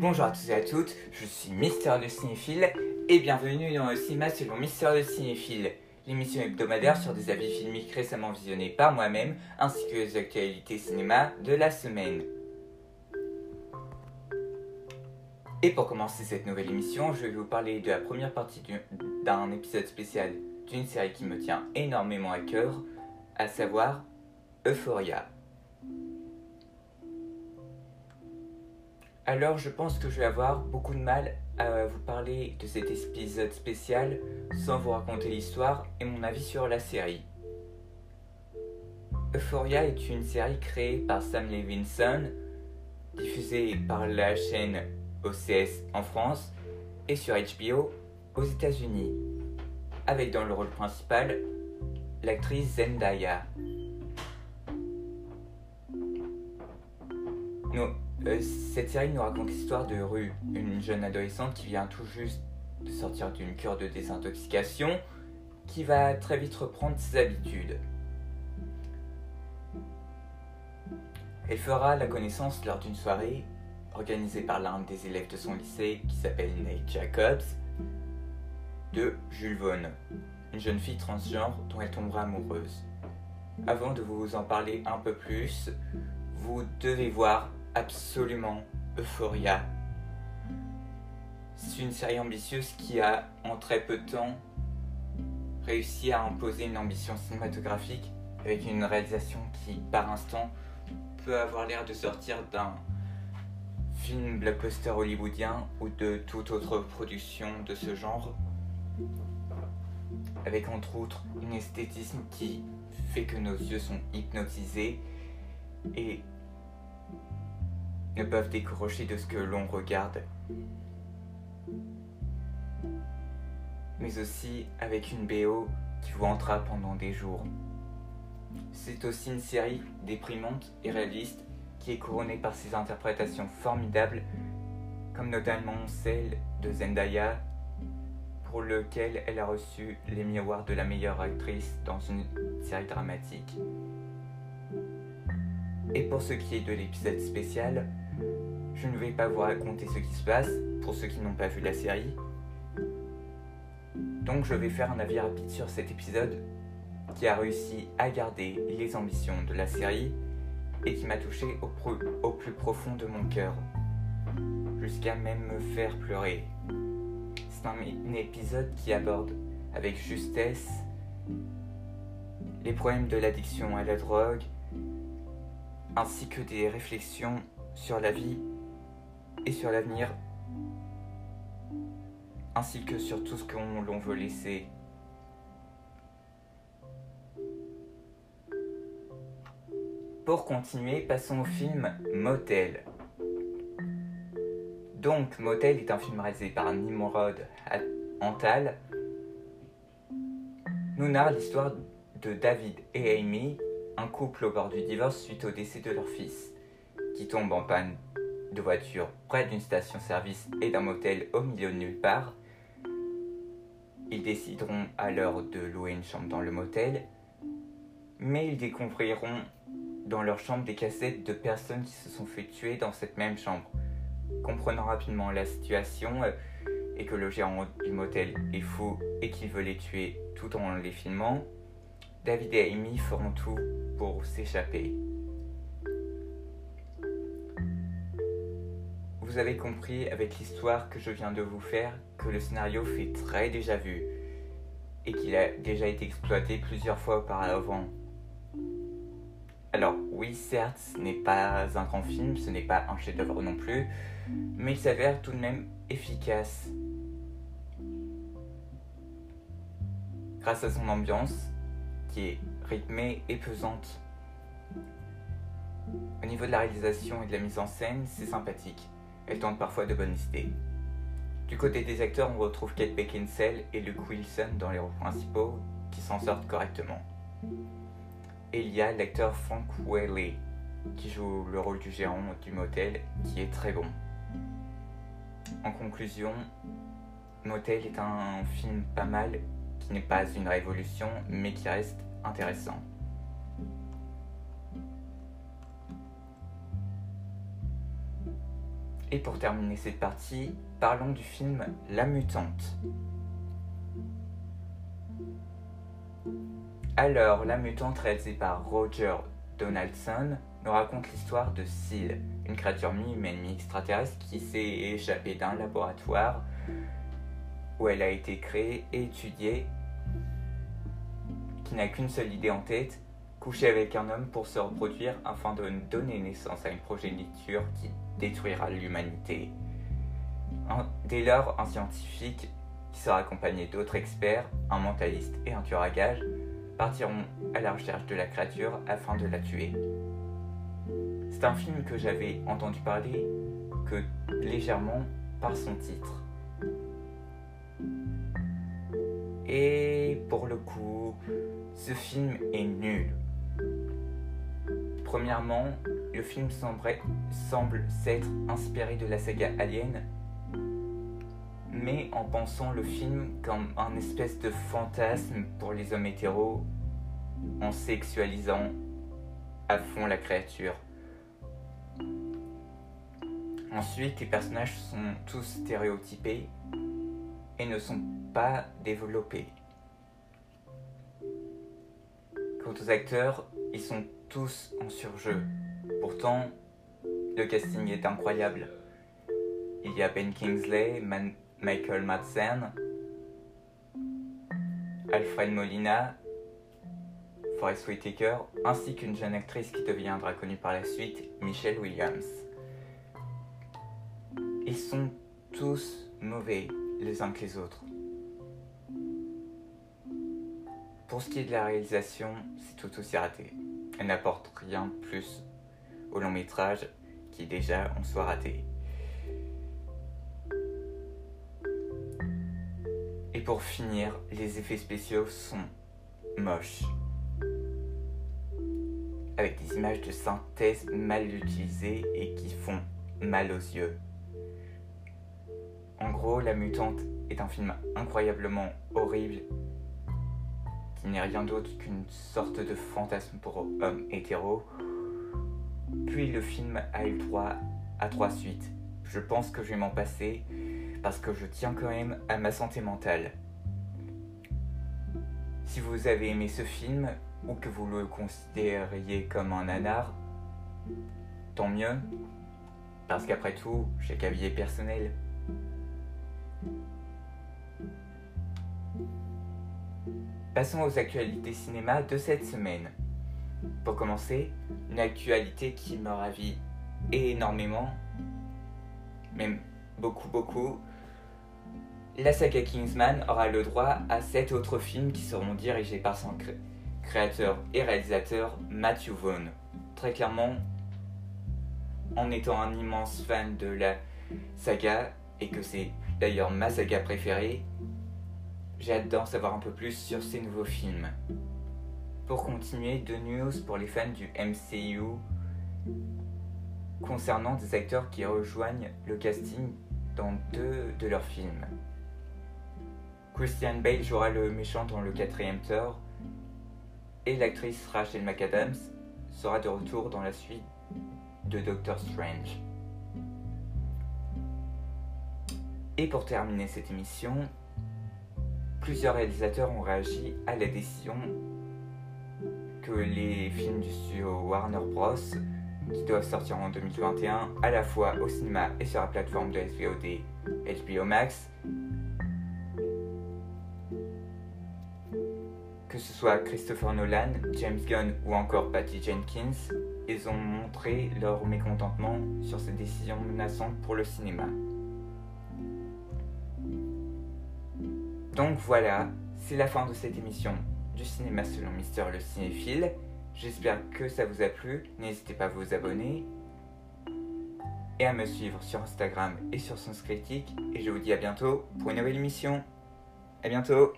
Bonjour à tous et à toutes, je suis Mister le Cinéphile et bienvenue dans le cinéma selon Mister le Cinéphile, l'émission hebdomadaire sur des avis filmiques récemment visionnés par moi-même ainsi que les actualités cinéma de la semaine. Et pour commencer cette nouvelle émission, je vais vous parler de la première partie d'un épisode spécial d'une série qui me tient énormément à cœur, à savoir Euphoria. Alors je pense que je vais avoir beaucoup de mal à vous parler de cet épisode spécial sans vous raconter l'histoire et mon avis sur la série. Euphoria est une série créée par Sam Levinson, diffusée par la chaîne OCS en France et sur HBO aux États-Unis, avec dans le rôle principal l'actrice Zendaya. Euh, cette série nous raconte l'histoire de Rue, une jeune adolescente qui vient tout juste de sortir d'une cure de désintoxication, qui va très vite reprendre ses habitudes. Elle fera la connaissance lors d'une soirée organisée par l'un des élèves de son lycée qui s'appelle Nate Jacobs, de Jules Vaughn, une jeune fille transgenre dont elle tombera amoureuse. Avant de vous en parler un peu plus, vous devez voir absolument Euphoria. C'est une série ambitieuse qui a, en très peu de temps, réussi à imposer une ambition cinématographique avec une réalisation qui, par instant, peut avoir l'air de sortir d'un film blockbuster hollywoodien ou de toute autre production de ce genre, avec entre autres un esthétisme qui fait que nos yeux sont hypnotisés et ne peuvent décrocher de ce que l'on regarde, mais aussi avec une BO qui vous entra pendant des jours. C'est aussi une série déprimante et réaliste qui est couronnée par ses interprétations formidables, comme notamment celle de Zendaya, pour lequel elle a reçu les miroirs de la meilleure actrice dans une série dramatique. Et pour ce qui est de l'épisode spécial, je ne vais pas vous raconter ce qui se passe pour ceux qui n'ont pas vu la série. Donc je vais faire un avis rapide sur cet épisode qui a réussi à garder les ambitions de la série et qui m'a touché au, plus profond de mon cœur, jusqu'à même me faire pleurer. C'est un épisode qui aborde avec justesse les problèmes de l'addiction à la drogue, ainsi que des réflexions sur la vie sur l'avenir, ainsi que sur tout ce qu'on l'on veut laisser. Pour continuer, passons au film Motel. Donc, Motel est un film réalisé par Nimrod Antal. Nous narre l'histoire de David et Amy, un couple au bord du divorce suite au décès de leur fils, qui tombe en panne voiture près d'une station-service et d'un motel au milieu de nulle part. Ils décideront alors de louer une chambre dans le motel, mais ils découvriront dans leur chambre des cassettes de personnes qui se sont fait tuer dans cette même chambre. Comprenant rapidement la situation euh, et que le gérant du motel est fou et qu'il veut les tuer tout en les filmant, David et Amy feront tout pour s'échapper. Vous avez compris avec l'histoire que je viens de vous faire que le scénario fait très déjà vu et qu'il a déjà été exploité plusieurs fois auparavant. Alors oui, certes, ce n'est pas un grand film, ce n'est pas un chef-d'œuvre non plus, mais il s'avère tout de même efficace. Grâce à son ambiance, qui est rythmée et pesante. Au niveau de la réalisation et de la mise en scène, c'est sympathique. Elle tente parfois de bonnes idées. Du côté des acteurs, on retrouve Kate Beckinsale et Luke Wilson dans les rôles principaux, qui s'en sortent correctement. Et il y a l'acteur Frank Whaley, qui joue le rôle du gérant du motel, qui est très bon. En conclusion, Motel est un film pas mal, qui n'est pas une révolution, mais qui reste intéressant. Et pour terminer cette partie, parlons du film La Mutante. Alors, La Mutante, réalisée par Roger Donaldson, nous raconte l'histoire de Seal, une créature mi-humaine, mi-extraterrestre qui s'est échappée d'un laboratoire où elle a été créée et étudiée, qui n'a qu'une seule idée en tête, coucher avec un homme pour se reproduire afin de donner naissance à une progéniture qui détruira l'humanité. Dès lors, un scientifique qui sera accompagné d'autres experts, un mentaliste et un tueur à gages, partiront à la recherche de la créature afin de la tuer. C'est un film que j'avais entendu parler que légèrement par son titre. Et pour le coup, ce film est nul. Premièrement, le film semble s'être inspiré de la saga Alien, mais en pensant le film comme un espèce de fantasme pour les hommes hétéros, en sexualisant à fond la créature. Ensuite, les personnages sont tous stéréotypés et ne sont pas développés. Quant aux acteurs, ils sont tous en surjeu. Pourtant, le casting est incroyable. Il y a Ben Kingsley, Michael Madsen, Alfred Molina, Forest Whitaker, ainsi qu'une jeune actrice qui deviendra connue par la suite, Michelle Williams. Ils sont tous mauvais les uns que les autres. Pour ce qui est de la réalisation, c'est tout aussi raté. Elle n'apporte rien plus au long métrage qui déjà en soit raté. Et pour finir, les effets spéciaux sont moches. Avec des images de synthèse mal utilisées et qui font mal aux yeux. En gros, La Mutante est un film incroyablement horrible qui n'est rien d'autre qu'une sorte de fantasme pour hommes hétéros. Puis le film a eu à trois suites. Je pense que je vais m'en passer parce que je tiens quand même à ma santé mentale. Si vous avez aimé ce film ou que vous le considériez comme un nanar, tant mieux, parce qu'après tout, j'ai qu'à personnel. Passons aux actualités cinéma de cette semaine. Pour commencer, une actualité qui me ravit énormément, même beaucoup beaucoup. La saga Kingsman aura le droit à sept autres films qui seront dirigés par son créateur et réalisateur Matthew Vaughn. Très clairement, en étant un immense fan de la saga, et que c'est d'ailleurs ma saga préférée, j'ai hâte savoir un peu plus sur ces nouveaux films. Pour continuer, deux news pour les fans du MCU concernant des acteurs qui rejoignent le casting dans deux de leurs films. Christian Bale jouera le méchant dans le quatrième Thor et l'actrice Rachel McAdams sera de retour dans la suite de Doctor Strange. Et pour terminer cette émission, plusieurs réalisateurs ont réagi à la décision que les films du studio Warner Bros. qui doivent sortir en 2021 à la fois au cinéma et sur la plateforme de SVOD HBO Max que ce soit Christopher Nolan, James Gunn ou encore Patty Jenkins, ils ont montré leur mécontentement sur ces décisions menaçantes pour le cinéma. Donc voilà, c'est la fin de cette émission du cinéma selon Mister le cinéphile. J'espère que ça vous a plu. N'hésitez pas à vous abonner et à me suivre sur Instagram et sur Sens Critique. Et je vous dis à bientôt pour une nouvelle émission. À bientôt